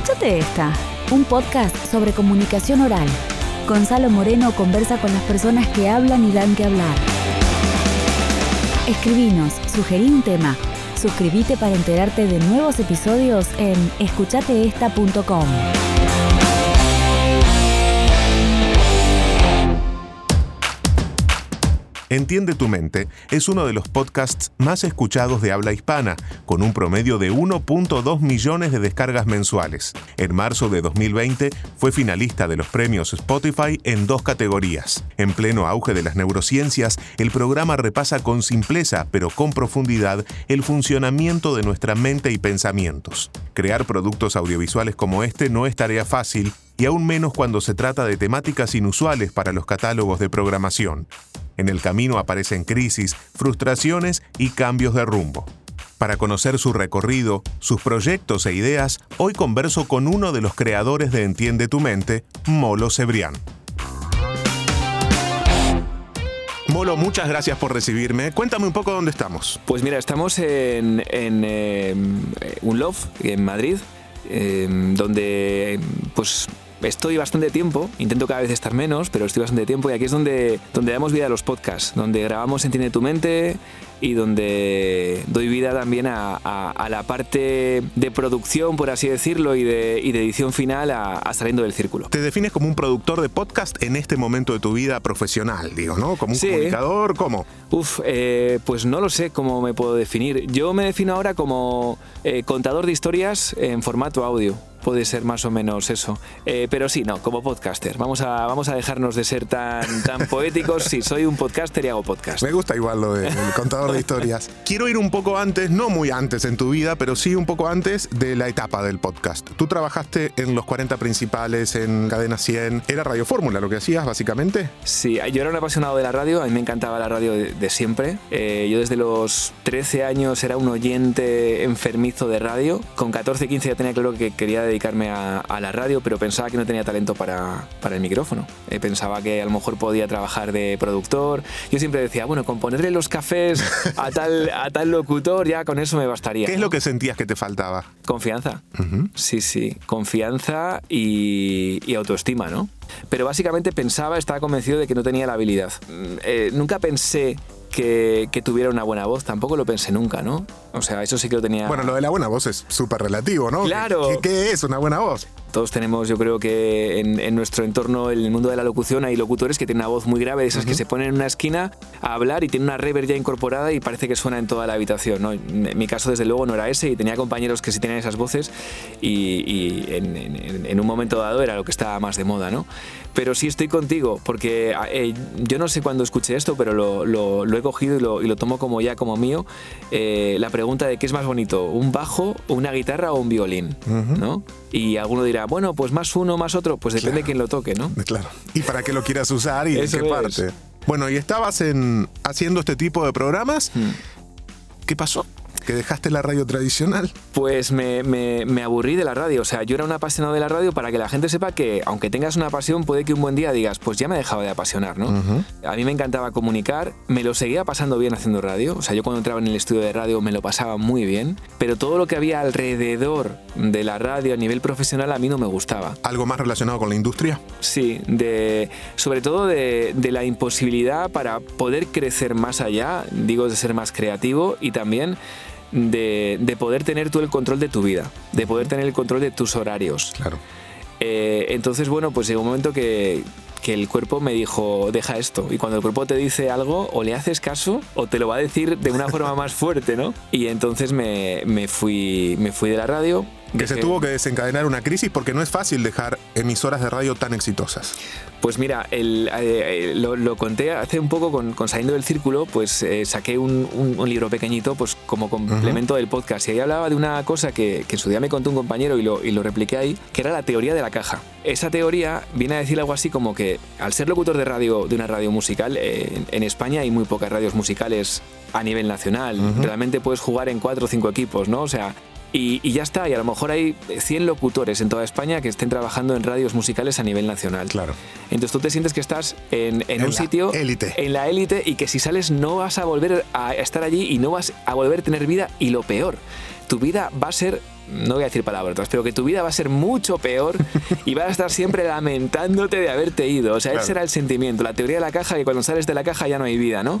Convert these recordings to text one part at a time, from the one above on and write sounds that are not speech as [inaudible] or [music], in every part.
Escúchate esta, un podcast sobre comunicación oral. Gonzalo Moreno conversa con las personas que hablan y dan que hablar. Escribinos, sugerí un tema. Suscríbete para enterarte de nuevos episodios en escuchateesta.com. Entiende tu mente es uno de los podcasts más escuchados de habla hispana, con un promedio de 1.2 millones de descargas mensuales. En marzo de 2020 fue finalista de los premios Spotify en dos categorías. En pleno auge de las neurociencias, el programa repasa con simpleza pero con profundidad el funcionamiento de nuestra mente y pensamientos. Crear productos audiovisuales como este no es tarea fácil y aún menos cuando se trata de temáticas inusuales para los catálogos de programación. En el camino aparecen crisis, frustraciones y cambios de rumbo. Para conocer su recorrido, sus proyectos e ideas, hoy converso con uno de los creadores de Entiende tu mente, Molo Cebrián. Molo, muchas gracias por recibirme. Cuéntame un poco dónde estamos. Pues mira, estamos en, en eh, un loft en Madrid, eh, donde pues estoy bastante tiempo, intento cada vez estar menos, pero estoy bastante tiempo y aquí es donde, donde damos vida a los podcasts, donde grabamos Entiende tu mente y donde doy vida también a, la parte de producción, por así decirlo, y de, edición final a, saliendo del círculo. Te defines como un productor de podcast en este momento de tu vida profesional, digo, ¿no? Como un comunicador, ¿cómo? Uf, eh, pues no lo sé cómo me puedo definir. Yo me defino ahora como eh, contador de historias en formato audio puede ser más o menos eso. Eh, pero sí, no, como podcaster. Vamos a, vamos a dejarnos de ser tan, tan poéticos. Sí, soy un podcaster y hago podcast. Me gusta igual lo del contador de historias. [laughs] Quiero ir un poco antes, no muy antes en tu vida, pero sí un poco antes de la etapa del podcast. Tú trabajaste en los 40 principales, en Cadena 100. ¿Era Radio Fórmula lo que hacías, básicamente? Sí, yo era un apasionado de la radio. A mí me encantaba la radio de, siempre. Eh, yo desde los 13 años era un oyente enfermizo de radio. Con 14, 15 ya tenía claro que quería dedicarme a, la radio, pero pensaba que no tenía talento para, para el micrófono. Eh, pensaba que a lo mejor podía trabajar de productor. Yo siempre decía, bueno, con ponerle los cafés a [laughs] tal, a tal locutor, ya con eso me bastaría. ¿Qué es lo que sentías que te faltaba? Confianza. Sí, sí. Confianza y, y autoestima, ¿no? Pero básicamente pensaba, estaba convencido de que no tenía la habilidad. Mm, eh, nunca pensé que, tuviera una buena voz. Tampoco lo pensé nunca, ¿no? O sea, eso sí que lo tenía. Bueno, lo de la buena voz es súper relativo, ¿no? Claro. ¿Qué, es una buena voz? Todos tenemos, yo creo que en, nuestro entorno, en el mundo de la locución, hay locutores que tienen una voz muy grave, de esas que se ponen en una esquina a hablar y tienen una reverb ya incorporada y parece que suena en toda la habitación. ¿no? En mi caso, desde luego, no era ese y tenía compañeros que sí tenían esas voces y, en, un momento dado era lo que estaba más de moda, ¿no? Pero sí estoy contigo, porque eh, yo no sé cuándo escuché esto, pero lo, he cogido y lo, tomo como ya como mío. Eh, la pregunta de qué es más bonito, un bajo, una guitarra o un violín, ¿no? Y alguno dirá, bueno, pues más uno, más otro, pues depende de quién lo toque, ¿no? Claro. Y para qué lo quieras usar y en qué parte. Bueno, y estabas en, haciendo este tipo de programas. Hmm. ¿Qué pasó? Que dejaste la radio tradicional? Pues me, me, aburrí de la radio. O sea, yo era un apasionado de la radio para que la gente sepa que, aunque tengas una pasión, puede que un buen día digas, pues ya me he dejado de apasionar, ¿no? A mí me encantaba comunicar, me lo seguía pasando bien haciendo radio. O sea, yo cuando entraba en el estudio de radio me lo pasaba muy bien, pero todo lo que había alrededor de la radio a nivel profesional a mí no me gustaba. ¿Algo más relacionado con la industria? Sí, de, sobre todo de, de la imposibilidad para poder crecer más allá, digo, de ser más creativo y también de, poder tener tú el control de tu vida, de poder tener el control de tus horarios. Claro. Eh, entonces, bueno, pues llegó un momento que, que el cuerpo me dijo, deja esto. Y cuando el cuerpo te dice algo, o le haces caso, o te lo va a decir de una forma más fuerte, ¿no? Y entonces me, me, fui, me fui de la radio. Que se tuvo que desencadenar una crisis porque no es fácil dejar emisoras de radio tan exitosas. Pues mira, el, eh, lo, conté hace un poco con, Saliendo del Círculo, pues eh, saqué un, libro pequeñito pues como complemento del podcast y ahí hablaba de una cosa que, en su día me contó un compañero y lo, y lo repliqué ahí, que era la teoría de la caja. Esa teoría viene a decir algo así como que al ser locutor de radio de una radio musical, eh, en, España hay muy pocas radios musicales a nivel nacional. Realmente puedes jugar en cuatro o cinco equipos, ¿no? O sea, y, ya está, y a lo mejor hay 100 locutores en toda España que estén trabajando en radios musicales a nivel nacional. Claro. Entonces tú te sientes que estás en, un sitio... Élite. En la élite y que si sales no vas a volver a estar allí y no vas a volver a tener vida y lo peor tu vida va a ser no voy a decir palabras, pero que tu vida va a ser mucho peor [laughs] y vas a estar siempre lamentándote de haberte ido. O sea, ese era el sentimiento, la teoría de la caja, que cuando sales de la caja ya no hay vida, ¿no?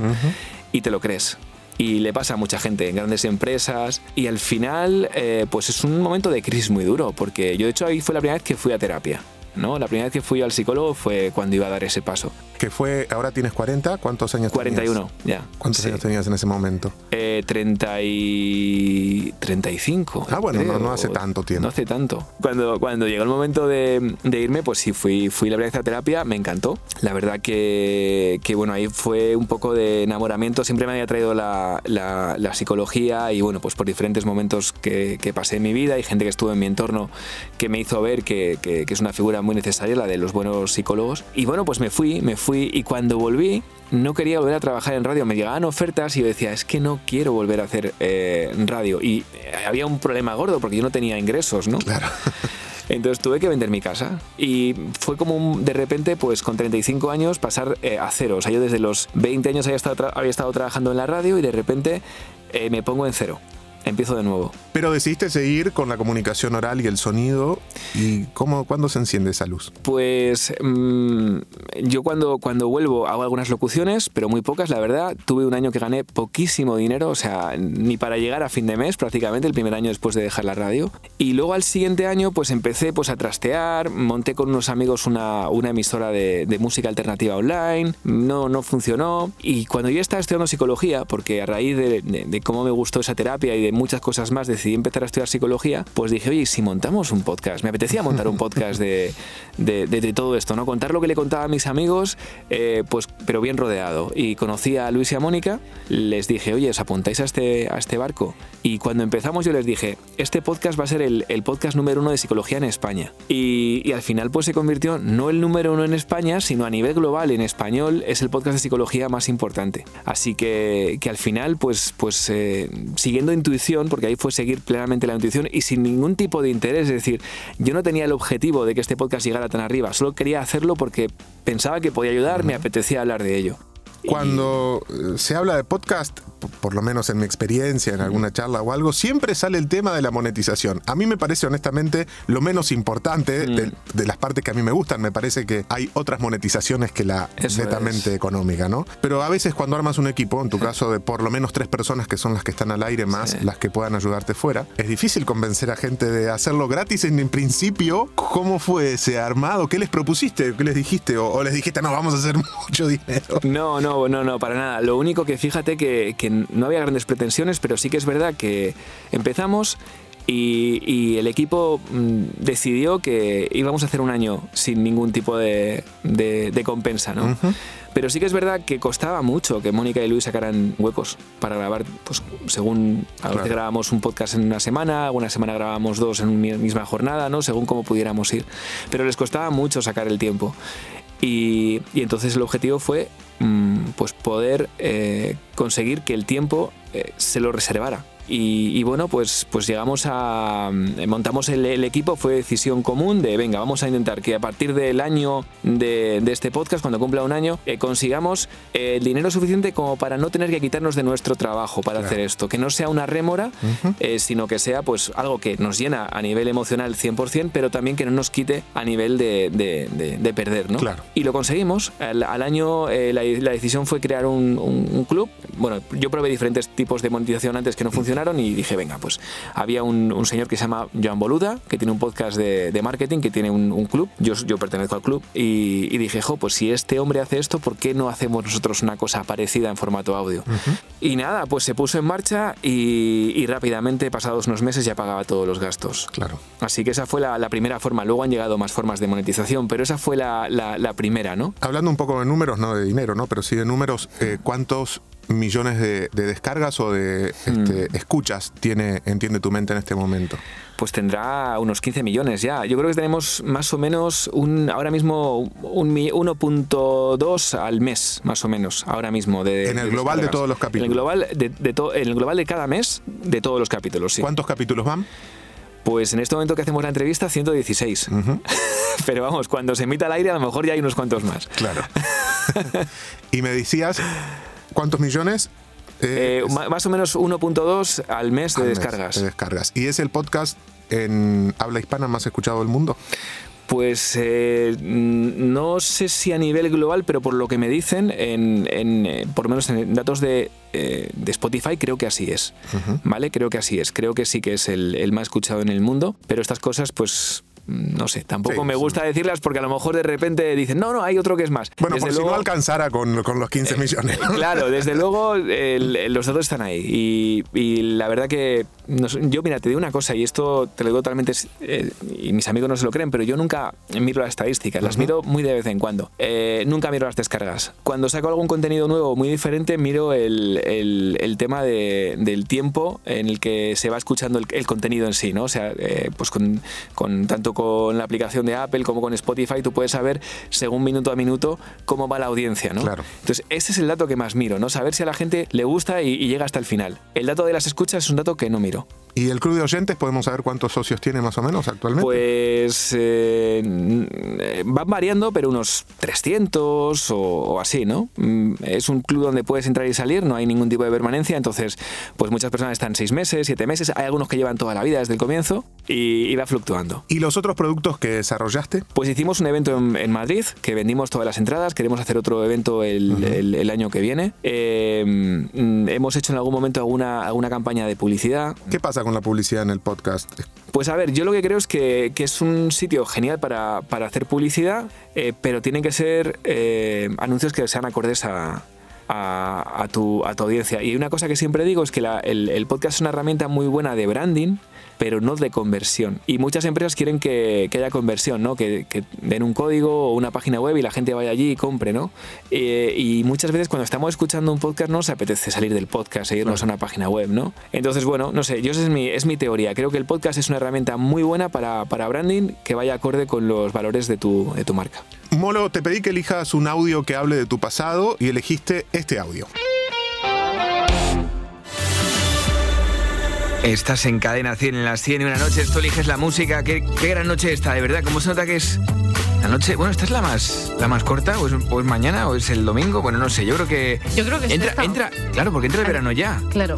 Y te lo crees. Y le pasa a mucha gente en grandes empresas. Y al final, eh, pues es un momento de crisis muy duro, porque yo de hecho ahí fue la primera vez que fui a terapia. ¿no? La primera vez que fui al psicólogo fue cuando iba a dar ese paso. Que fue, ahora tienes 40, ¿cuántos años 41, ya. ¿Cuántos años tenías en ese momento? Eh, 30 y 35. Ah, bueno, no, no, hace tanto tiempo. No hace tanto. Cuando, cuando llegó el momento de, de, irme, pues sí, fui, fui la primera vez a terapia, me encantó. La verdad que, que, bueno, ahí fue un poco de enamoramiento, siempre me había traído la, la, la psicología y bueno, pues por diferentes momentos que, que, pasé en mi vida y gente que estuvo en mi entorno que me hizo ver que, que es una figura muy necesaria, la de los buenos psicólogos. Y bueno, pues me fui, me fui y cuando volví no quería volver a trabajar en radio. Me llegaban ofertas y yo decía, es que no quiero volver a hacer eh, radio. Y había un problema gordo porque yo no tenía ingresos, ¿no? Claro. [laughs] Entonces tuve que vender mi casa y fue como un, de repente, pues con 35 años, pasar eh, a cero. O sea, yo desde los 20 años había estado, había estado trabajando en la radio y de repente eh, me pongo en cero empiezo de nuevo. Pero decidiste seguir con la comunicación oral y el sonido. ¿Y cómo, cuándo se enciende esa luz? Pues mmm, yo cuando, cuando vuelvo hago algunas locuciones, pero muy pocas, la verdad. Tuve un año que gané poquísimo dinero, o sea, ni para llegar a fin de mes prácticamente, el primer año después de dejar la radio. Y luego al siguiente año pues empecé pues a trastear, monté con unos amigos una, una emisora de, de música alternativa online, no, no funcionó. Y cuando yo estaba estudiando psicología, porque a raíz de, de, de cómo me gustó esa terapia y de muchas cosas más decidí empezar a estudiar psicología, pues dije, oye, si montamos un podcast, me apetecía montar un podcast de, de, todo esto, ¿no? Contar lo que le contaba a mis amigos, eh, pues, pero bien rodeado. Y conocí a Luis y a Mónica, les dije, oye, ¿os apuntáis a este, a este barco? Y cuando empezamos yo les dije, este podcast va a ser el, el podcast número uno de psicología en España. Y, y, al final pues se convirtió no el número uno en España, sino a nivel global, en español, es el podcast de psicología más importante. Así que, que al final, pues, pues eh, siguiendo intuición, porque ahí fue seguir plenamente la intuición y sin ningún tipo de interés, es decir, yo no tenía el objetivo de que este podcast llegara tan arriba, solo quería hacerlo porque pensaba que podía ayudar, uh -huh. me apetecía hablar de ello. Cuando y... se habla de podcast, por lo menos en mi experiencia, en alguna charla o algo, siempre sale el tema de la monetización. A mí me parece honestamente lo menos importante mm. de, de, las partes que a mí me gustan. Me parece que hay otras monetizaciones que la Eso netamente es. económica, ¿no? Pero a veces cuando armas un equipo, en tu caso de por lo menos tres personas que son las que están al aire más sí. las que puedan ayudarte fuera, es difícil convencer a gente de hacerlo gratis en, en principio. ¿Cómo fue ese armado? ¿Qué les propusiste? ¿Qué les dijiste? O, o les dijiste, no, vamos a hacer [laughs] mucho dinero. No, no, no, no, no, para nada. Lo único que fíjate que, que no había grandes pretensiones, pero sí que es verdad que empezamos y, y, el equipo mm, decidió que íbamos a hacer un año sin ningún tipo de, de, de compensa, ¿no? Uh -huh. Pero sí que es verdad que costaba mucho que Mónica y Luis sacaran huecos para grabar, pues según a veces claro. grabamos un podcast en una semana, una semana grabábamos dos en una misma jornada, ¿no? Según cómo pudiéramos ir. Pero les costaba mucho sacar el tiempo. Y, y entonces el objetivo fue pues poder eh, conseguir que el tiempo eh, se lo reservara y, y, bueno, pues, pues llegamos a. Mm, montamos el, el, equipo, fue decisión común de venga, vamos a intentar que a partir del año de, de este podcast, cuando cumpla un año, eh, consigamos eh, el dinero suficiente como para no tener que quitarnos de nuestro trabajo para claro. hacer esto. Que no sea una rémora, uh -huh. eh, sino que sea pues algo que nos llena a nivel emocional 100%, pero también que no nos quite a nivel de, de, de, de perder, ¿no? Claro. Y lo conseguimos. Al, al año eh, la, la, decisión fue crear un, un, un club. Bueno, yo probé diferentes tipos de monetización antes que no funcionaron y dije, venga, pues había un, un, señor que se llama Joan Boluda, que tiene un podcast de, de marketing, que tiene un, un club, yo, yo, pertenezco al club, y, y, dije, jo, pues si este hombre hace esto, ¿por qué no hacemos nosotros una cosa parecida en formato audio? Uh -huh. Y nada, pues se puso en marcha y, y, rápidamente, pasados unos meses, ya pagaba todos los gastos. Claro. Así que esa fue la, la primera forma. Luego han llegado más formas de monetización, pero esa fue la, la, la primera, ¿no? Hablando un poco de números, no de dinero, ¿no? Pero sí de números, eh, ¿cuántos millones de, de descargas o de este, mm. escuchas tiene Entiende tu mente en este momento? Pues tendrá unos 15 millones ya. Yo creo que tenemos más o menos un, ahora mismo un 1.2 al mes, más o menos, ahora mismo. De, en el de global descargas. de todos los capítulos. En el global de, to, en el global de cada mes de todos los capítulos, sí. ¿Cuántos capítulos van? Pues en este momento que hacemos la entrevista, 116. Uh -huh. Pero vamos, cuando se emita al aire, a lo mejor ya hay unos cuantos más. Claro. [laughs] y me decías ¿Cuántos millones? Eh, más o menos 1.2 al mes de descargas. de descargas. ¿Y es el podcast en habla hispana más escuchado del mundo? Pues eh, no sé si a nivel global, pero por lo que me dicen, en, eh, por lo menos en datos de, eh, Spotify, creo que así es. ¿Vale? Creo que así es. Creo que sí que es el, el, más escuchado en el mundo. Pero estas cosas, pues no sé, tampoco me gusta decirlas porque a lo mejor de repente dicen, no, no, hay otro que es más. Bueno, desde por luego, si no alcanzara con, los 15 millones. claro, desde luego los datos están ahí. Y, la verdad que yo, mira, te digo una cosa y esto te lo digo totalmente, eh, y mis amigos no se lo creen, pero yo nunca miro las estadísticas, las miro muy de vez en cuando. Eh, nunca miro las descargas. Cuando saco algún contenido nuevo muy diferente, miro el, el, tema de, del tiempo en el que se va escuchando el, contenido en sí, ¿no? O sea, eh, pues con, con tanto con la aplicación de Apple como con Spotify, tú puedes saber según minuto a minuto cómo va la audiencia, ¿no? Claro. Entonces, ese es el dato que más miro, ¿no? Saber si a la gente le gusta y, y llega hasta el final. El dato de las escuchas es un dato que no miro. ¿Y el club de oyentes podemos saber cuántos socios tiene más o menos actualmente? Pues eh, van variando, pero unos 300 o, así, ¿no? Mm, es un club donde puedes entrar y salir, no hay ningún tipo de permanencia, entonces pues muchas personas están seis meses, siete meses, hay algunos que llevan toda la vida desde el comienzo y, va fluctuando. ¿Y los otros productos que desarrollaste? Pues hicimos un evento en, Madrid, que vendimos todas las entradas, queremos hacer otro evento el, año que viene. Eh, mm, hemos hecho en algún momento alguna, alguna campaña de publicidad. ¿Qué pasa con la publicidad en el podcast? Pues a ver, yo lo que creo es que, es un sitio genial para, hacer publicidad, eh, pero tienen que ser eh, anuncios que sean acordes a, tu, audiencia. Y una cosa que siempre digo es que el, podcast es una herramienta muy buena de branding, pero no de conversión. Y muchas empresas quieren que, haya conversión, ¿no? Que, den un código o una página web y la gente vaya allí y compre, ¿no? Eh, y muchas veces cuando estamos escuchando un podcast no nos apetece salir del podcast e irnos a una página web, ¿no? Entonces, bueno, no sé, yo esa es mi, es mi teoría. Creo que el podcast es una herramienta muy buena para, para branding que vaya acorde con los valores de tu, de tu marca. Molo, te pedí que elijas un audio que hable de tu pasado y elegiste este audio. Estás en cadena 100 en las 100 y una noche, tú eliges la música. ¿Qué, gran noche esta, de verdad. ¿Cómo se nota que es la noche? Bueno, esta es la más, la más corta, o es, mañana, o es el domingo. Bueno, no sé, yo creo que. Yo creo que entra, entra Claro, porque entra el verano ya. Claro.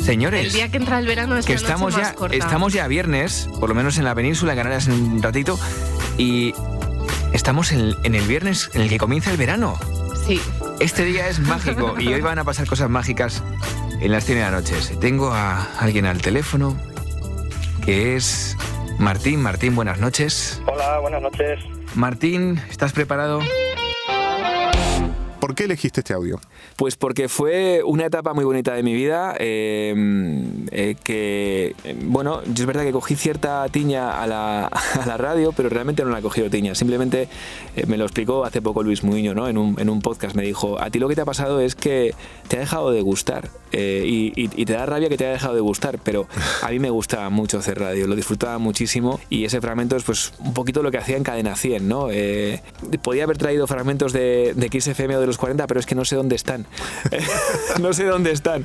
Señores, el día que entra el verano es que estamos ya, estamos ya viernes, por lo menos en la península de Canarias en un ratito, y estamos en, en el viernes en el que comienza el verano. Sí. Este día es mágico y hoy van a pasar cosas mágicas en las 100 de la noche. Tengo a alguien al teléfono que es Martín. Martín, buenas noches. Hola, buenas noches. Martín, ¿estás preparado? ¿Por qué elegiste este audio? Pues porque fue una etapa muy bonita de mi vida, em, eh, que, bueno, yo es verdad que cogí cierta tiña a la, [laughs] radio, pero realmente no la he cogido tiña, simplemente eh, me lo explicó hace poco Luis Muñoz, ¿no? En un, en un, podcast me dijo, a ti lo que te ha pasado es que te ha dejado de gustar eh, y, te da rabia que te haya dejado de gustar, pero a mí me gustaba mucho hacer radio, lo disfrutaba muchísimo y ese fragmento es pues un poquito lo que hacía en Cadena 100, ¿no? podía haber traído fragmentos de, de XFM o de los 40, pero es que no sé dónde están. [laughs] no sé dónde están.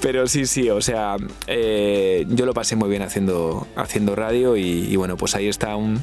Pero sí, sí, o sea, eh, yo lo pasé muy bien haciendo, haciendo radio y bueno, pues ahí está un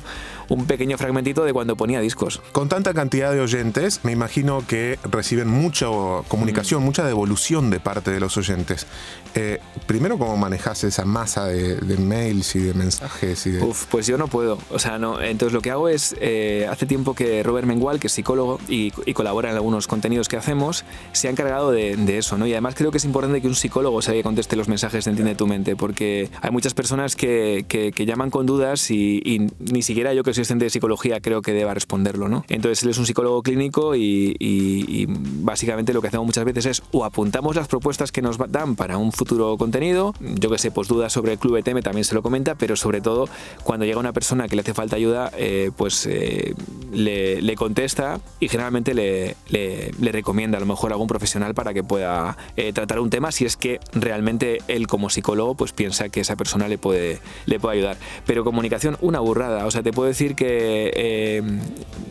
un pequeño fragmentito de cuando ponía discos. Con tanta cantidad de oyentes, me imagino que reciben mucha comunicación, mm. mucha devolución de parte de los oyentes. Eh, primero, ¿cómo manejas esa masa de, mails y de mensajes? Y Uf, pues yo no puedo. O sea, no. Entonces lo que hago es, eh, hace tiempo que Robert Mengual, que es psicólogo y, colabora en algunos contenidos que hacemos, se ha encargado de, eso, ¿no? Y además creo que es importante que un psicólogo sea que conteste los mensajes de Entiende tu mente, porque hay muchas personas que, llaman con dudas y, y, ni siquiera yo que asistente de psicología creo que deba responderlo, ¿no? Entonces él es un psicólogo clínico y, básicamente lo que hacemos muchas veces es o apuntamos las propuestas que nos dan para un futuro contenido, yo que sé, pues dudas sobre el club ETM también se lo comenta, pero sobre todo cuando llega una persona que le hace falta ayuda, eh, pues eh, le, contesta y generalmente le, le, recomienda a lo mejor algún profesional para que pueda eh, tratar un tema si es que realmente él como psicólogo pues piensa que esa persona le puede, le puede ayudar. Pero comunicación, una burrada, o sea, te puedo decir que eh,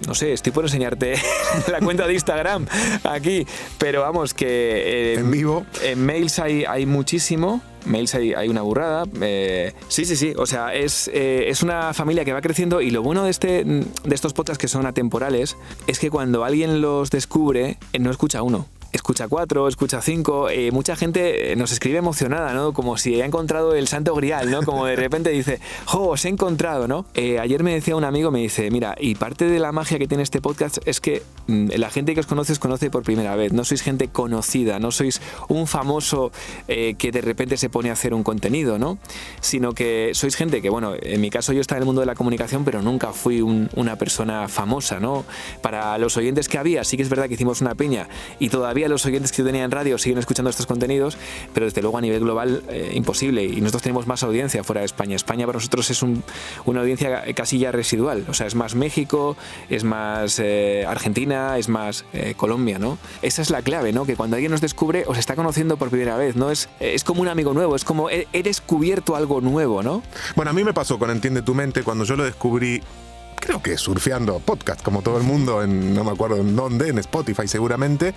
no sé, estoy por enseñarte [laughs] la cuenta de Instagram aquí, pero vamos, que... Eh, en vivo. En mails hay, hay muchísimo. Mails hay, hay una burrada. Eh, sí, sí, sí. O sea, es, es una familia que va creciendo y lo bueno de, este, de estos podcasts que son atemporales es que cuando alguien los descubre, no escucha uno escucha 4, escucha 5, eh, mucha gente nos escribe emocionada, ¿no? Como si ha encontrado el santo grial, ¿no? Como de repente dice, [laughs] ¡jo, os he encontrado, ¿no? Eh, ayer me decía un amigo, me dice, mira, y parte de la magia que tiene este podcast es que mm, la gente que os conoce os conoce por primera vez, no sois gente conocida, no sois un famoso eh, que de repente se pone a hacer un contenido, ¿no? Sino que sois gente que, bueno, en mi caso yo estaba en el mundo de la comunicación, pero nunca fui una persona famosa, ¿no? Para los oyentes que había, sí que es verdad que hicimos una peña y todavía los oyentes que yo tenía en radio siguen escuchando estos contenidos, pero desde luego a nivel global eh, imposible. Y nosotros tenemos más audiencia fuera de España. España para nosotros es una audiencia casi ya residual. O sea, es más México, es más eh, Argentina, es más eh, Colombia, ¿no? Esa es la clave, ¿no? Que cuando alguien nos descubre, os está conociendo por primera vez, ¿no? Es, es como un amigo nuevo, es como he, he descubierto algo nuevo, ¿no? Bueno, a mí me pasó con Entiende tu mente cuando yo lo descubrí creo que surfeando podcast, como todo el mundo, en, no me acuerdo en dónde, en Spotify seguramente.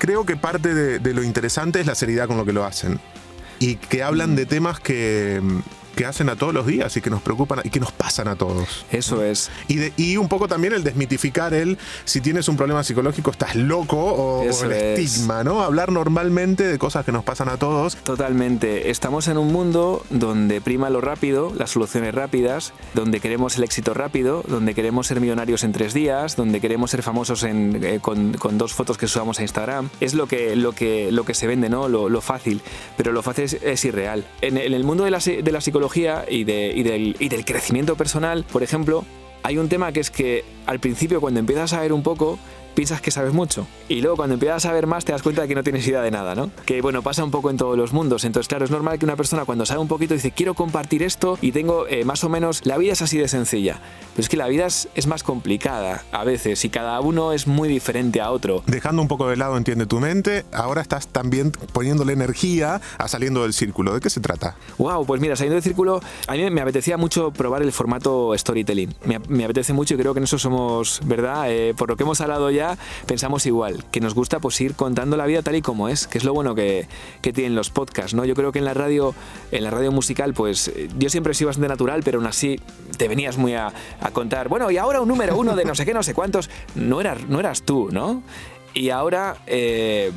Creo que parte de, lo interesante es la seriedad con lo que lo hacen. Y que hablan de temas que, que hacen a todos los días y que nos preocupan y que nos pasan a todos. Eso es. Y, y un poco también el desmitificar el si tienes un problema psicológico estás loco o, el estigma, ¿no? Hablar normalmente de cosas que nos pasan a todos. Totalmente. Estamos en un mundo donde prima lo rápido, las soluciones rápidas, donde queremos el éxito rápido, donde queremos ser millonarios en tres días, donde queremos ser famosos eh, con, dos fotos que subamos a Instagram. Es lo que, lo que, lo que se vende, ¿no? Lo, fácil. Pero lo fácil es, irreal. En, el mundo de la, de la psicología, y, del, y del crecimiento personal, por ejemplo, hay un tema que es que al principio cuando empiezas a ver un poco, piensas que sabes mucho. Y luego cuando empiezas a saber más te das cuenta de que no tienes idea de nada, ¿no? Que bueno, pasa un poco en todos los mundos. Entonces, claro, es normal que una persona cuando sabe un poquito dice, quiero compartir esto y tengo eh, más o menos, la vida es así de sencilla. Pero es que la vida es, más complicada a veces y cada uno es muy diferente a otro. Dejando un poco de lado, entiende tu mente, ahora estás también poniéndole energía a saliendo del círculo. ¿De qué se trata? Wow, pues mira, saliendo del círculo, a mí me apetecía mucho probar el formato storytelling. Me, apetece mucho y creo que en eso somos, ¿verdad? Eh, por lo que hemos hablado ya, pensamos igual, que nos gusta pues ir contando la vida tal y como es, que es lo bueno que, tienen los podcasts, ¿no? Yo creo que en la radio, en la radio musical, pues yo siempre sido bastante natural, pero aún así te venías muy a, contar, bueno, y ahora un número uno de no sé qué, no sé cuántos, no eras, no eras tú, ¿no? Y ahora... Eh,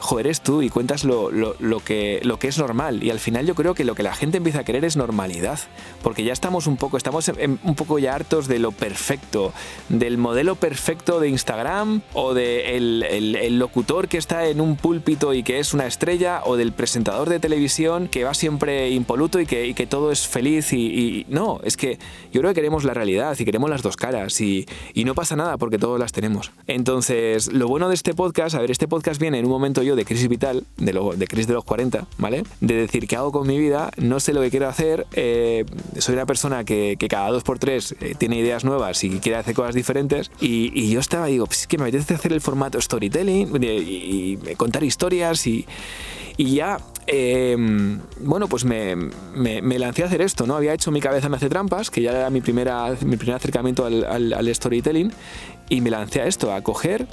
joder, eres tú y cuentas lo, que, lo que es normal. Y al final yo creo que lo que la gente empieza a querer es normalidad. Porque ya estamos un poco, estamos un poco ya hartos de lo perfecto, del modelo perfecto de Instagram o del de el, locutor que está en un púlpito y que es una estrella o del presentador de televisión que va siempre impoluto y que, que todo es feliz. Y, no, es que yo creo que queremos la realidad y queremos las dos caras y, y no pasa nada porque todos las tenemos. Entonces, lo bueno de este podcast, a ver, este podcast viene en un momento yo de crisis vital, de, lo, de crisis de los 40, ¿vale? De decir, ¿qué hago con mi vida? No sé lo que quiero hacer, eh, soy una persona que, que cada dos por tres eh, tiene ideas nuevas y quiere hacer cosas diferentes. Y, yo estaba, digo, pues es que me apetece hacer el formato storytelling y, contar historias y, y ya em, bueno, pues me, me, lancé a hacer esto, ¿no? Había hecho Mi cabeza me hace trampas, que ya era mi, primera, mi primer acercamiento al, al, al storytelling, y me lancé a esto, a coger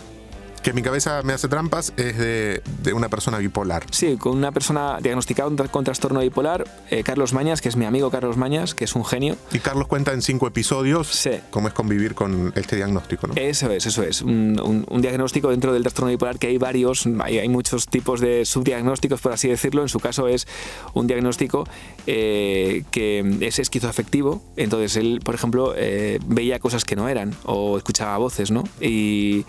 que mi cabeza me hace trampas es de, una persona bipolar. Sí, con una persona diagnosticada con trastorno bipolar, eh, Carlos Mañas, que es mi amigo Carlos Mañas, que es un genio. Y Carlos cuenta en cinco episodios cómo es convivir con este diagnóstico, ¿no? Eso es, eso es. Un, diagnóstico dentro del trastorno bipolar que hay varios, hay, muchos tipos de subdiagnósticos, por así decirlo. En su caso es un diagnóstico eh, que es esquizoafectivo. Entonces él, por ejemplo, eh, veía cosas que no eran o escuchaba voces, ¿no? Y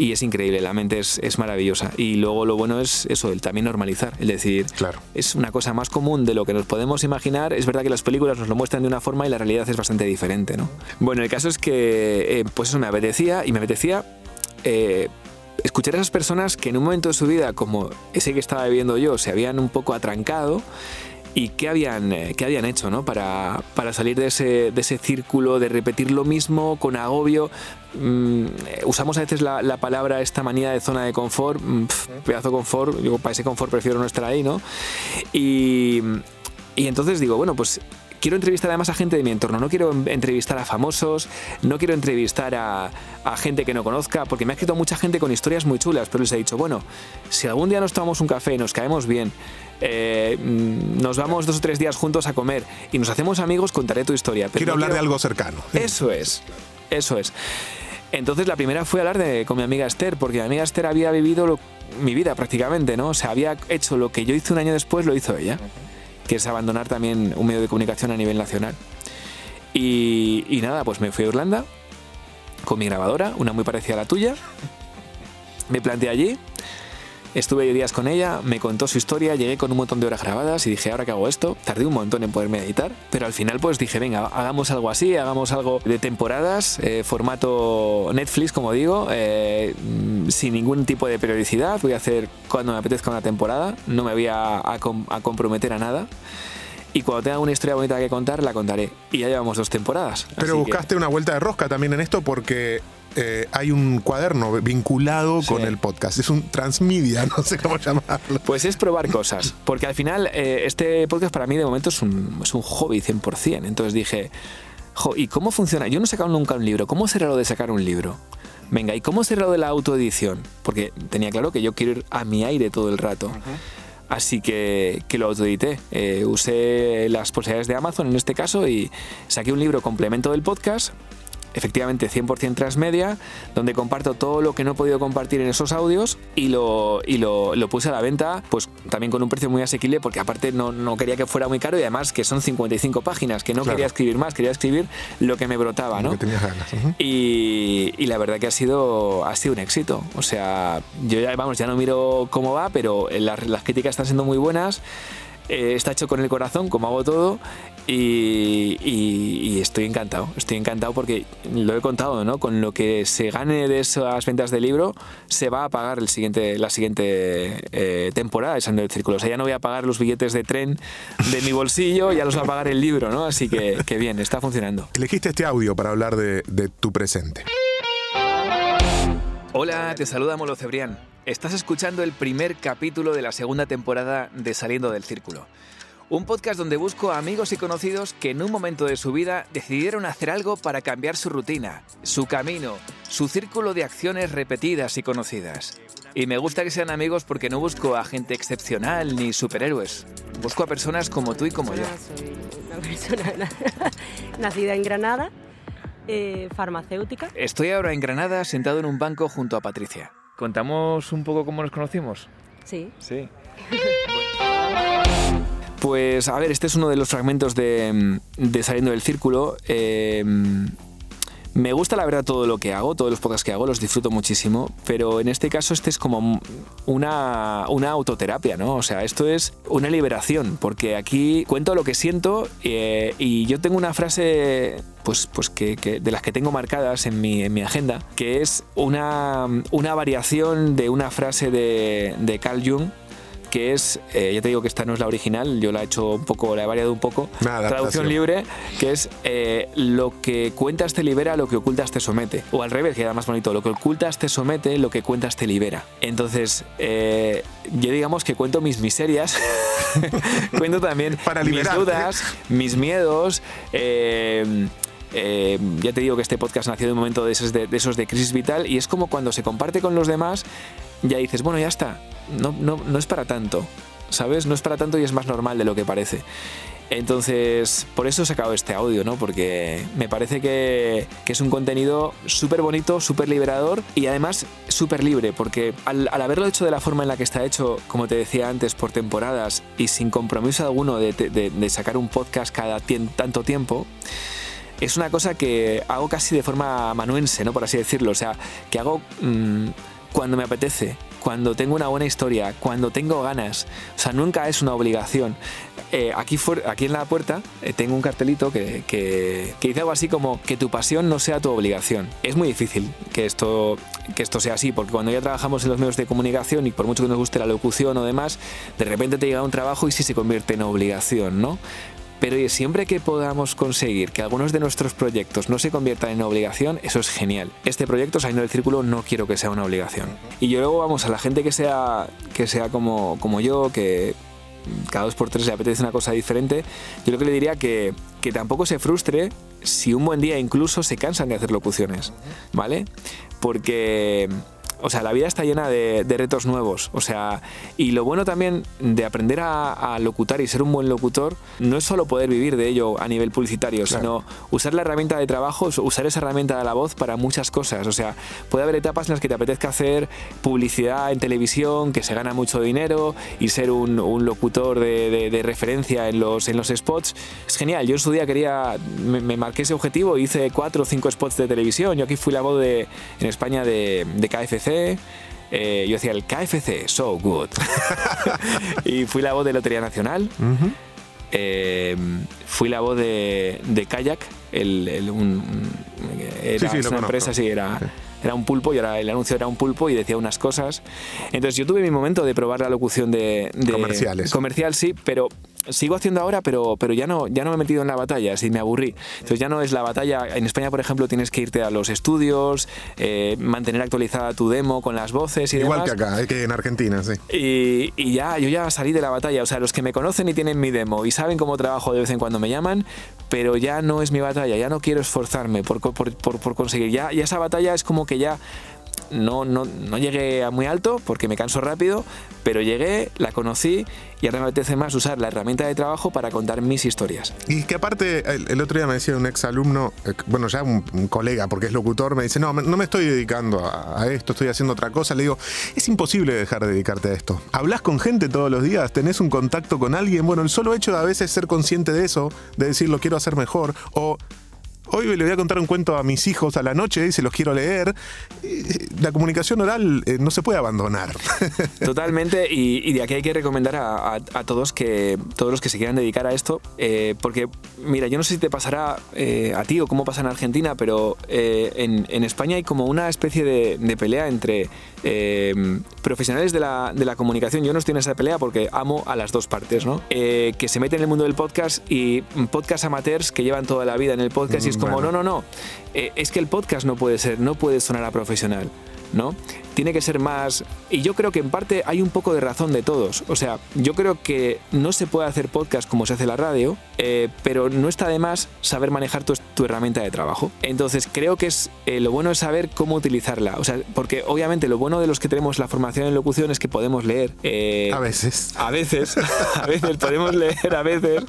y es increíble, la mente es, es, maravillosa. Y luego lo bueno es eso, el también normalizar, es decir, claro. es una cosa más común de lo que nos podemos imaginar. Es verdad que las películas nos lo muestran de una forma y la realidad es bastante diferente, ¿no? Bueno, el caso es que, eh, pues eso me apetecía y me apetecía... Eh, escuchar a esas personas que en un momento de su vida, como ese que estaba viviendo yo, se habían un poco atrancado y qué habían, eh, qué habían hecho ¿no? para, para salir de ese, de ese, círculo de repetir lo mismo con agobio. Mm, usamos a veces la, la, palabra esta manía de zona de confort, mm, pedazo de confort, yo para ese confort prefiero no estar ahí, ¿no? Y, y entonces digo, bueno, pues quiero entrevistar además a gente de mi entorno, no quiero entrevistar a famosos, no quiero entrevistar a, gente que no conozca, porque me ha escrito mucha gente con historias muy chulas, pero les he dicho, bueno, si algún día nos tomamos un café y nos caemos bien, eh, mm, nos vamos dos o tres días juntos a comer y nos hacemos amigos, contaré tu historia. quiero hablar de algo cercano. Eso es, eso es. Entonces la primera fue hablar de, con mi amiga Esther, porque mi amiga Esther había vivido mi vida prácticamente, ¿no? O sea, había hecho lo que yo hice un año después, lo hizo ella, que es abandonar también un medio de comunicación a nivel nacional. Y, y nada, pues me fui a Irlanda con mi grabadora, una muy parecida a la tuya. Me planté allí, Estuve días con ella, me contó su historia, llegué con un montón de horas grabadas y dije, ahora que hago esto, tardé un montón en poderme editar, pero al final pues dije, venga, hagamos algo así, hagamos algo de temporadas, eh, formato Netflix, como digo, eh, sin ningún tipo de periodicidad, voy a hacer cuando me apetezca una temporada, no me voy a, comprometer a nada y cuando tenga una historia bonita que contar, la contaré. Y ya llevamos dos temporadas. Pero buscaste una vuelta de rosca también en esto porque eh, hay un cuaderno vinculado con el podcast. Es un transmedia, [laughs] no sé cómo llamarlo. Pues es probar cosas. Porque al final, eh, este podcast para mí de momento es un, es un hobby 100%. Entonces dije, ¿y cómo funciona? Yo no he sacado nunca un libro. ¿Cómo será lo de sacar un libro? Venga, ¿y cómo será lo de la autoedición? Porque tenía claro que yo quiero ir a mi aire todo el rato. Así que, que, lo autoedité. Eh, usé las posibilidades de Amazon en este caso y saqué un libro complemento del podcast efectivamente 100% transmedia, donde comparto todo lo que no he podido compartir en esos audios y lo, y lo, lo, puse a la venta, pues también con un precio muy asequible, porque aparte no, no, quería que fuera muy caro y además que son 55 páginas, que no quería escribir más, quería escribir lo que me brotaba, ¿no? y, y, la verdad que ha sido, ha sido un éxito. O sea, yo ya, vamos, ya no miro cómo va, pero las, las críticas están siendo muy buenas. Eh, está hecho con el corazón, como hago todo, y, estoy encantado. Estoy encantado porque lo he contado, ¿no? Con lo que se gane de esas ventas de libro, se va a pagar el siguiente, la siguiente eh, temporada de Sandro del Círculo. O sea, ya no voy a pagar los billetes de tren de mi bolsillo, ya los va a pagar el libro, ¿no? Así que, que bien, está funcionando. Elegiste este audio para hablar de tu presente. Hola, te saluda Molo Cebrián. Estás escuchando el primer capítulo de la segunda temporada de Saliendo del Círculo. Un podcast donde busco a amigos y conocidos que en un momento de su vida decidieron hacer algo para cambiar su rutina, su camino, su círculo de acciones repetidas y conocidas. Y me gusta que sean amigos porque no busco a gente excepcional ni superhéroes. Busco a personas como tú y como yo. Soy una persona [laughs] nacida en Granada, eh, farmacéutica. Estoy ahora en Granada sentado en un banco junto a Patricia. ¿Contamos un poco cómo nos conocimos? Sí. Sí. Pues a ver, este es uno de los fragmentos de, Saliendo del Círculo. Eh, me gusta la verdad todo lo que hago, todos los podcasts que hago, los disfruto muchísimo, pero en este caso este es como una, una autoterapia, ¿no? O sea, esto es una liberación, porque aquí cuento lo que siento eh, y yo tengo una frase pues, pues que, de las que tengo marcadas en mi, en mi agenda, que es una, una variación de una frase de, de Carl Jung que es, eh, ya te digo que esta no es la original, yo la he hecho un poco, la he variado un poco, traducción libre, que es eh, lo que cuentas te libera, lo que ocultas te somete. O al revés, que era más bonito, lo que ocultas te somete, lo que cuentas te libera. Entonces, eh, yo digamos que cuento mis miserias, [laughs] cuento también [laughs] mis dudas, mis miedos. ya te digo que este podcast nació de un momento de esos de, de esos de crisis vital y es como cuando se comparte con los demás, ya dices, bueno, ya está, no, no, no es para tanto, ¿sabes? No es para tanto y es más normal de lo que parece. Entonces, por eso he sacado este audio, ¿no? Porque me parece que, que es un contenido súper bonito, súper liberador y además súper libre, porque al, haberlo hecho de la forma en la que está hecho, como te decía antes, por temporadas y sin compromiso alguno de, de, sacar un podcast cada tanto tiempo, es una cosa que hago casi de forma manuense, ¿no? Por así decirlo. O sea, que hago mm, cuando me apetece, cuando tengo una buena historia, cuando tengo ganas. O sea, nunca es una obligación. Eh, aquí, aquí en la puerta eh, tengo un cartelito que, que, dice algo así como que tu pasión no sea tu obligación. Es muy difícil que esto, que esto sea así, porque cuando ya trabajamos en los medios de comunicación y por mucho que nos guste la locución o demás, de repente te llega un trabajo y sí se convierte en obligación, ¿no? Pero siempre que podamos conseguir que algunos de nuestros proyectos no se conviertan en obligación, eso es genial. Este proyecto, saliendo del círculo, no quiero que sea una obligación. Y yo luego, vamos, a la gente que sea, que sea como, como yo, que cada dos por tres le apetece una cosa diferente, yo lo que le diría que, que tampoco se frustre si un buen día incluso se cansan de hacer locuciones, ¿vale? Porque o sea, la vida está llena de, retos nuevos. O sea, y lo bueno también de aprender a, locutar y ser un buen locutor no es solo poder vivir de ello a nivel publicitario, sino usar la herramienta de trabajo, usar esa herramienta de la voz para muchas cosas. O sea, puede haber etapas en las que te apetezca hacer publicidad en televisión, que se gana mucho dinero, y ser un, locutor de, referencia en los, en los spots. Es genial. Yo en su día quería, me, marqué ese objetivo, hice cuatro o cinco spots de televisión. Yo aquí fui la voz de, en España de, de KFC. Eh, yo decía el KFC, so good. [laughs] y fui la voz de Lotería Nacional. Eh, fui la voz de, de Kayak, el, era una empresa, sí, era, era un pulpo y ahora el anuncio era un pulpo y decía unas cosas. Entonces yo tuve mi momento de probar la locución de, de comerciales. Comercial, sí, pero sigo haciendo ahora, pero, pero ya, no, ya no me he metido en la batalla, así me aburrí. Entonces ya no es la batalla. En España, por ejemplo, tienes que irte a los estudios, eh, mantener actualizada tu demo con las voces y Igual que acá, que en Argentina, sí. Y, y, ya, yo ya salí de la batalla. O sea, los que me conocen y tienen mi demo y saben cómo trabajo de vez en cuando me llaman, pero ya no es mi batalla, ya no quiero esforzarme por, por, por, por conseguir. Ya, ya esa batalla es como que ya no, no, no llegué a muy alto porque me canso rápido, pero llegué, la conocí y ahora me apetece más usar la herramienta de trabajo para contar mis historias. Y que aparte, el, otro día me decía un ex alumno, eh, bueno, ya un, colega, porque es locutor, me dice, no, no me estoy dedicando a, esto, estoy haciendo otra cosa. Le digo, es imposible dejar de dedicarte a esto. Hablas con gente todos los días, tenés un contacto con alguien. Bueno, el solo hecho de a veces ser consciente de eso, de decir lo quiero hacer mejor, o Hoy le voy a contar un cuento a mis hijos a la noche y se los quiero leer. La comunicación oral eh, no se puede abandonar. [laughs] Totalmente, y, de aquí hay que recomendar a, todos que todos los que se quieran dedicar a esto, eh, porque mira, yo no sé si te pasará eh, a ti o cómo pasa en Argentina, pero en, España hay como una especie de, pelea entre profesionales de la, de la, comunicación. Yo no estoy en esa pelea porque amo a las dos partes, ¿no? que se meten en el mundo del podcast y podcast amateurs que llevan toda la vida en el podcast y es como, no, no, no, eh, es que el podcast no puede ser, no puede sonar a profesional. ¿no? Tiene que ser más... Y yo creo que en parte hay un poco de razón de todos. O sea, yo creo que no se puede hacer podcast como se hace la radio, eh, pero no está de más saber manejar tu, herramienta de trabajo. Entonces creo que es eh, lo bueno es saber cómo utilizarla. O sea, porque obviamente lo bueno de los que tenemos la formación en locución es que podemos leer. Eh, a veces. A veces. [laughs] A veces podemos leer, a veces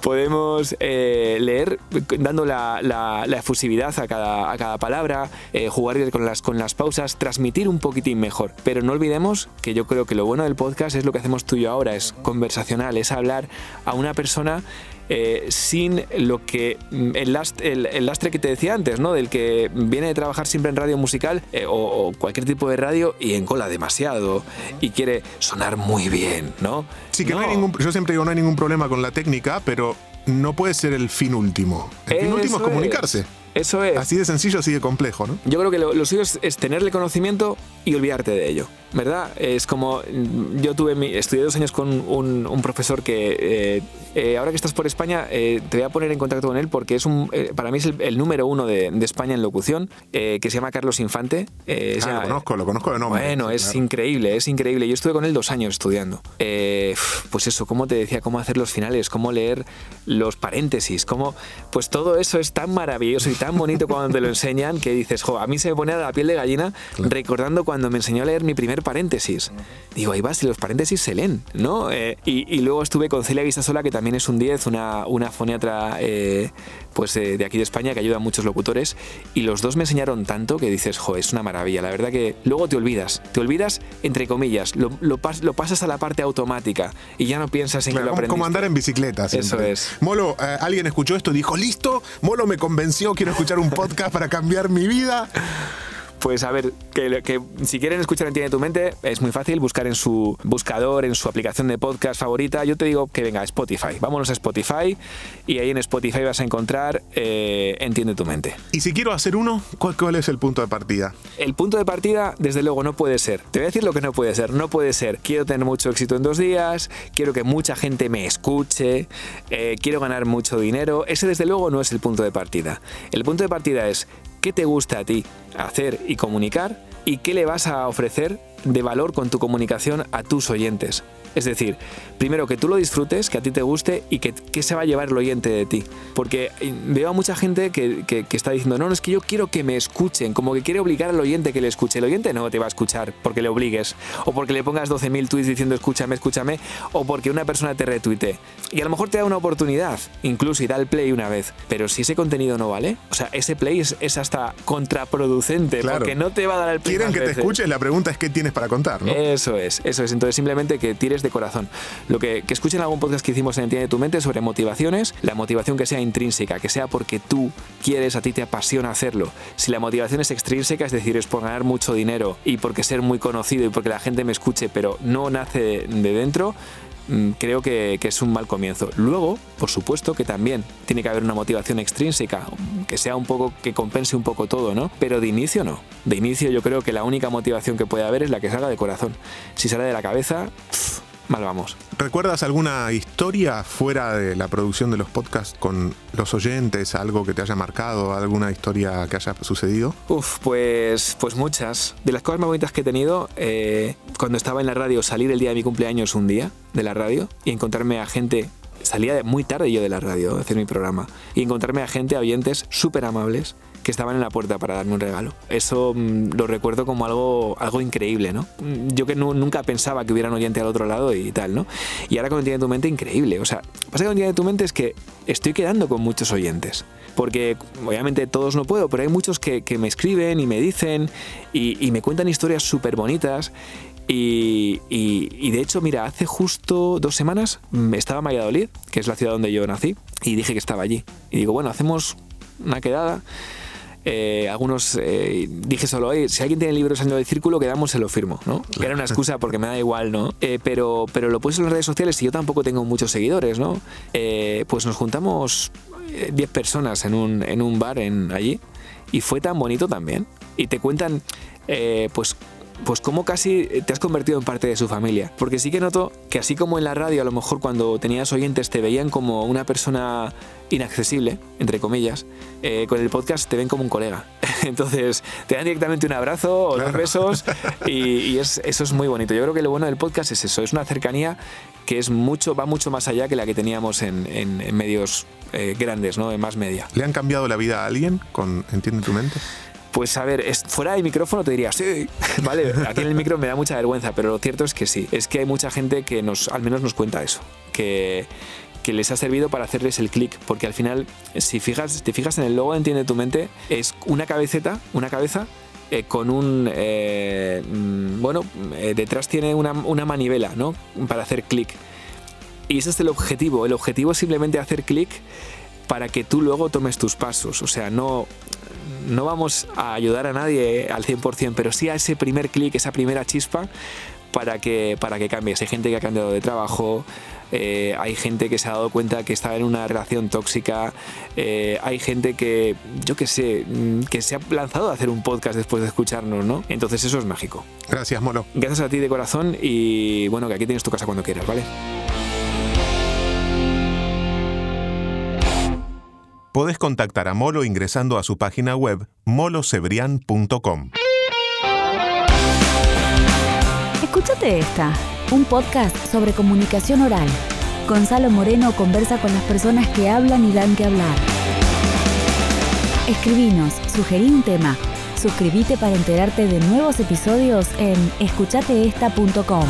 podemos leer dando la, la, efusividad a cada, a cada palabra, jugar con las, con las pausas transmitir un poquitín mejor. Pero no olvidemos que yo creo que lo bueno del podcast es lo que hacemos tú y yo ahora, es conversacional, es hablar a una persona eh, sin lo que mm, el lastre, el, lastre, que te decía antes, ¿no? Del que viene de trabajar siempre en radio musical eh, o, cualquier tipo de radio y encola demasiado y quiere sonar muy bien, ¿no? Sí, que no, hay ningún, yo siempre digo no hay ningún problema con la técnica, pero no puede ser el fin último. El fin último es comunicarse. Eso es. Así de sencillo, así de complejo, ¿no? Yo creo que lo, suyo es, tenerle conocimiento y olvidarte de ello, ¿verdad? Es como, mm, yo tuve, mi, estudié dos años con un, profesor que, eh, eh, ahora que estás por España, eh, te voy a poner en contacto con él porque es un, para mí es el, número uno de, España en locución, que se llama Carlos Infante. ah, lo conozco, lo conozco de nombre. Bueno, es increíble, es increíble. Yo estuve con él dos años estudiando. pues eso, como te decía, cómo hacer los finales, cómo leer los paréntesis, cómo, pues todo eso es tan maravilloso y tan bonito cuando te lo enseñan que dices, jo, a mí se me pone la piel de gallina recordando cuando me enseñó a leer mi primer paréntesis. Digo, ahí vas, y los paréntesis se leen, ¿no? Eh, y, luego estuve con Celia Vistasola, que también es un 10, una, una foniatra eh, pues, eh, de aquí de España que ayuda a muchos locutores. Y los dos me enseñaron tanto que dices, jo, es una maravilla. La verdad que luego te olvidas, te olvidas, entre comillas, lo, lo, pasas a la parte automática y ya no piensas en que lo aprendiste. Como andar en bicicleta. Eso es. Molo, alguien escuchó esto y dijo, listo, Molo me convenció, quiero escuchar un podcast para cambiar mi vida. Pues a ver, que, si quieren escuchar Entiende tu mente, es muy fácil buscar en su buscador, en su aplicación de podcast favorita. Yo te digo que venga, Spotify. Vámonos a Spotify y ahí en Spotify vas a encontrar eh, Entiende tu mente. Y si quiero hacer uno, ¿cuál, es el punto de partida? El punto de partida, desde luego, no puede ser. Te voy a decir lo que no puede ser. No puede ser, quiero tener mucho éxito en dos días, quiero que mucha gente me escuche, eh, quiero ganar mucho dinero. Ese, desde luego, no es el punto de partida. El punto de partida es, qué te gusta a ti hacer y comunicar y qué le vas a ofrecer de valor con tu comunicación a tus oyentes. Es decir, primero que tú lo disfrutes, que a ti te guste y que, se va a llevar el oyente de ti. Porque veo a mucha gente que, está diciendo, no, no, es que yo quiero que me escuchen, como que quiere obligar al oyente que le escuche. El oyente no te va a escuchar porque le obligues, o porque le pongas 12.000 tweets diciendo escúchame, escúchame, o porque una persona te retuite. Y a lo mejor te da una oportunidad, incluso y da el play una vez. Pero si ese contenido no vale, o sea, ese play es, hasta contraproducente, porque no te va a dar el play. Quieren que te escuches, la pregunta es qué tienes para contar, ¿no? Eso es, eso es. Entonces simplemente que tires de corazón. Lo que, que escuchen algún podcast que hicimos en Entiende tu mente sobre motivaciones, la motivación que sea intrínseca, que sea porque tú quieres, a ti te apasiona hacerlo. Si la motivación es extrínseca, es decir, es por ganar mucho dinero y porque ser muy conocido y porque la gente me escuche, pero no nace de dentro, mm, creo que, es un mal comienzo. Luego, por supuesto que también tiene que haber una motivación extrínseca, que sea un poco, que compense un poco todo, ¿no? Pero de inicio no. De inicio yo creo que la única motivación que puede haber es la que salga de corazón. Si sale de la cabeza, mal vamos. ¿Recuerdas alguna historia fuera de la producción de los podcasts con los oyentes? ¿Algo que te haya marcado? ¿Alguna historia que haya sucedido? Uf, pues, pues muchas. De las cosas más bonitas que he tenido, eh, cuando estaba en la radio, salir el día de mi cumpleaños un día de la radio y encontrarme a gente salía muy tarde yo de la radio a hacer mi programa y encontrarme a gente, a oyentes súper amables que estaban en la puerta para darme un regalo. Eso mm, lo recuerdo como algo, algo increíble, ¿no? Mm, yo que nunca pensaba que hubiera un oyente al otro lado y tal, ¿no? Y ahora con Entiende tu mente, increíble. O sea, pasa que Entiende tu mente es que estoy quedando con muchos oyentes. Porque obviamente todos no puedo, pero hay muchos que, me escriben y me dicen y, me cuentan historias súper bonitas. Y, y, de hecho, mira, hace justo dos semanas mm, estaba en Valladolid, que es la ciudad donde yo nací, y dije que estaba allí. Y digo, bueno, hacemos una quedada eh, algunos eh, dije solo, Oye, si alguien tiene libros en el círculo, quedamos, se lo firmo, ¿no? Que era una excusa porque me da igual, ¿no? Eh, pero, pero lo puse en las redes sociales y yo tampoco tengo muchos seguidores, ¿no? pues nos juntamos 10 personas en un, en un bar en, allí y fue tan bonito también. Y te cuentan, pues pues como casi te has convertido en parte de su familia. Porque sí que noto que así como en la radio a lo mejor cuando tenías oyentes te veían como una persona inaccesible, entre comillas, eh, con el podcast te ven como un colega. [laughs] Entonces te dan directamente un abrazo o dos besos [laughs] y, eso es muy bonito. Yo creo que lo bueno del podcast es eso, es una cercanía que es mucho, va mucho más allá que la que teníamos en, medios eh, grandes, ¿no? en más media. ¿Le han cambiado la vida a alguien con Entiende tu mente? Pues a ver, fuera del micrófono te diría, sí, [laughs] vale, aquí en el micro me da mucha vergüenza, pero lo cierto es que sí, es que hay mucha gente que nos, al menos nos cuenta eso, que, que les ha servido para hacerles el clic, porque al final, si fijas, te fijas en el logo Entiende tu mente, es una cabeceta, una cabeza eh, con un eh, mm, bueno eh, detrás tiene una, una, manivela no para hacer clic. Y ese es el objetivo. El objetivo es simplemente hacer clic para que tú luego tomes tus pasos. O sea no no vamos a ayudar a nadie al 100%, pero sí a ese primer clic, esa primera chispa para que, para que cambies. Hay gente que ha cambiado de trabajo, eh, hay gente que se ha dado cuenta que estaba en una relación tóxica, eh, hay gente que, yo qué sé, mm, que se ha lanzado a hacer un podcast después de escucharnos, ¿no? Entonces eso es mágico. Gracias, Molo. Gracias a ti de corazón y bueno, que aquí tienes tu casa cuando quieras, ¿vale? Podés contactar a Molo ingresando a su página web molosebrian.com. Escúchate esta, un podcast sobre comunicación oral. Gonzalo Moreno conversa con las personas que hablan y dan que hablar. Escribinos, sugerí un tema. Suscríbete para enterarte de nuevos episodios en escuchateesta.com.